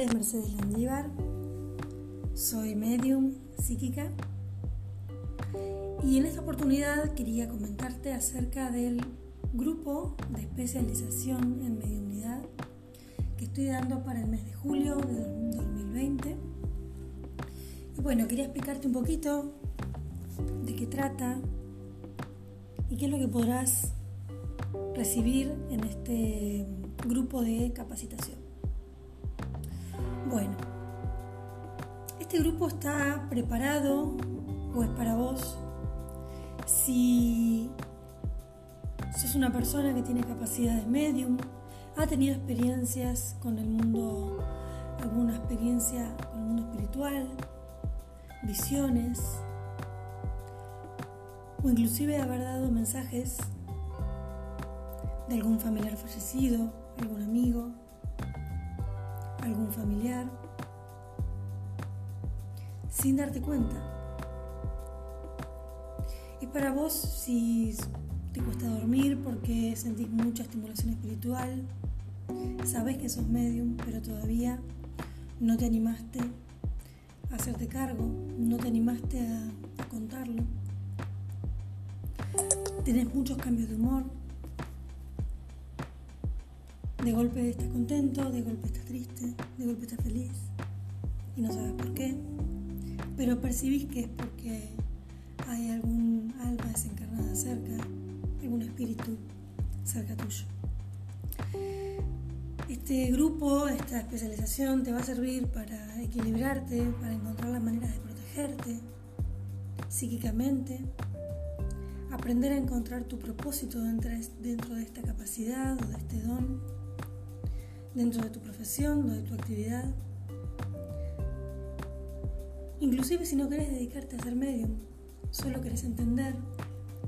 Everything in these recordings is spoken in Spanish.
es Mercedes Landívar, soy medium psíquica y en esta oportunidad quería comentarte acerca del grupo de especialización en mediunidad que estoy dando para el mes de julio de 2020. Y bueno, quería explicarte un poquito de qué trata y qué es lo que podrás recibir en este grupo de capacitación. Bueno, este grupo está preparado o es para vos. Si sos una persona que tiene capacidades medium, ha tenido experiencias con el mundo, alguna experiencia con el mundo espiritual, visiones, o inclusive haber dado mensajes de algún familiar fallecido, algún amigo, algún familiar, sin darte cuenta. Es para vos si te cuesta dormir porque sentís mucha estimulación espiritual, sabes que sos medium, pero todavía no te animaste a hacerte cargo, no te animaste a contarlo. Tenés muchos cambios de humor, de golpe estás contento, de golpe estás triste, de golpe estás feliz. Y no sabes por qué, pero percibís que es porque hay algún alma desencarnada cerca, algún espíritu cerca tuyo. Este grupo, esta especialización te va a servir para equilibrarte, para encontrar las maneras de protegerte psíquicamente, aprender a encontrar tu propósito dentro de esta capacidad o de este don dentro de tu profesión o de tu actividad. Inclusive si no querés dedicarte a ser medium, solo querés entender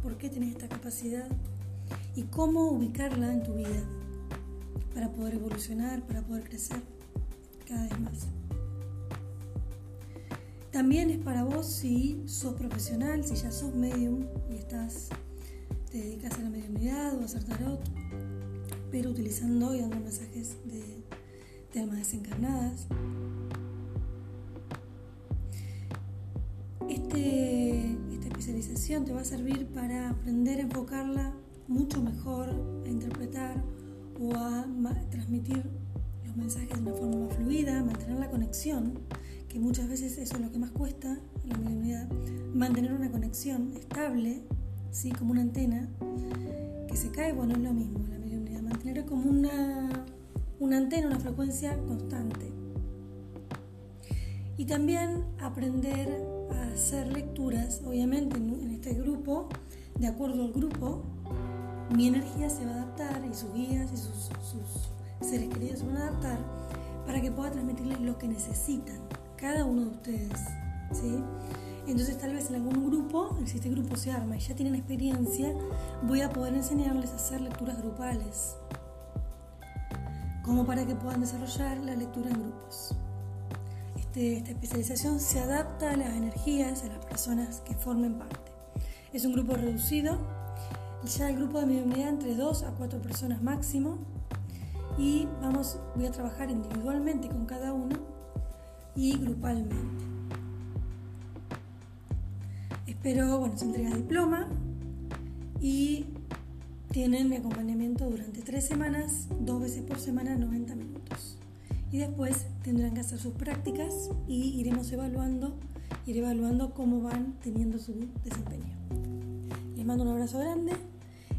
por qué tenés esta capacidad y cómo ubicarla en tu vida para poder evolucionar, para poder crecer cada vez más. También es para vos si sos profesional, si ya sos medium y estás, te dedicas a la mediunidad o a hacer tarot pero utilizando y dando mensajes de, almas desencarnadas. Este, esta especialización te va a servir para aprender a enfocarla mucho mejor, a interpretar o a transmitir los mensajes de una forma más fluida, mantener la conexión, que muchas veces eso es lo que más cuesta en la mediunidad, mantener una conexión estable, ¿sí? como una antena, que se cae, bueno, es lo mismo, mantener como una, una antena, una frecuencia constante. Y también aprender a hacer lecturas, obviamente en este grupo, de acuerdo al grupo, mi energía se va a adaptar y sus guías y sus, sus seres queridos se van a adaptar para que pueda transmitirles lo que necesitan cada uno de ustedes. ¿sí? Entonces tal vez en algún grupo, si este grupo se arma y ya tienen experiencia, voy a poder enseñarles a hacer lecturas grupales, como para que puedan desarrollar la lectura en grupos. Este, esta especialización se adapta a las energías, a las personas que formen parte. Es un grupo reducido, ya el grupo de mediunidad entre 2 a 4 personas máximo y vamos, voy a trabajar individualmente con cada uno y grupalmente. Pero bueno, se entrega diploma y tienen mi acompañamiento durante tres semanas, dos veces por semana, 90 minutos. Y después tendrán que hacer sus prácticas y iremos evaluando, iré evaluando cómo van teniendo su desempeño. Les mando un abrazo grande.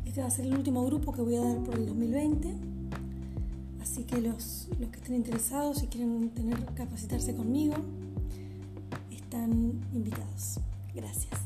Este va a ser el último grupo que voy a dar por el 2020. Así que los, los que estén interesados y quieren tener, capacitarse conmigo, están invitados. Gracias.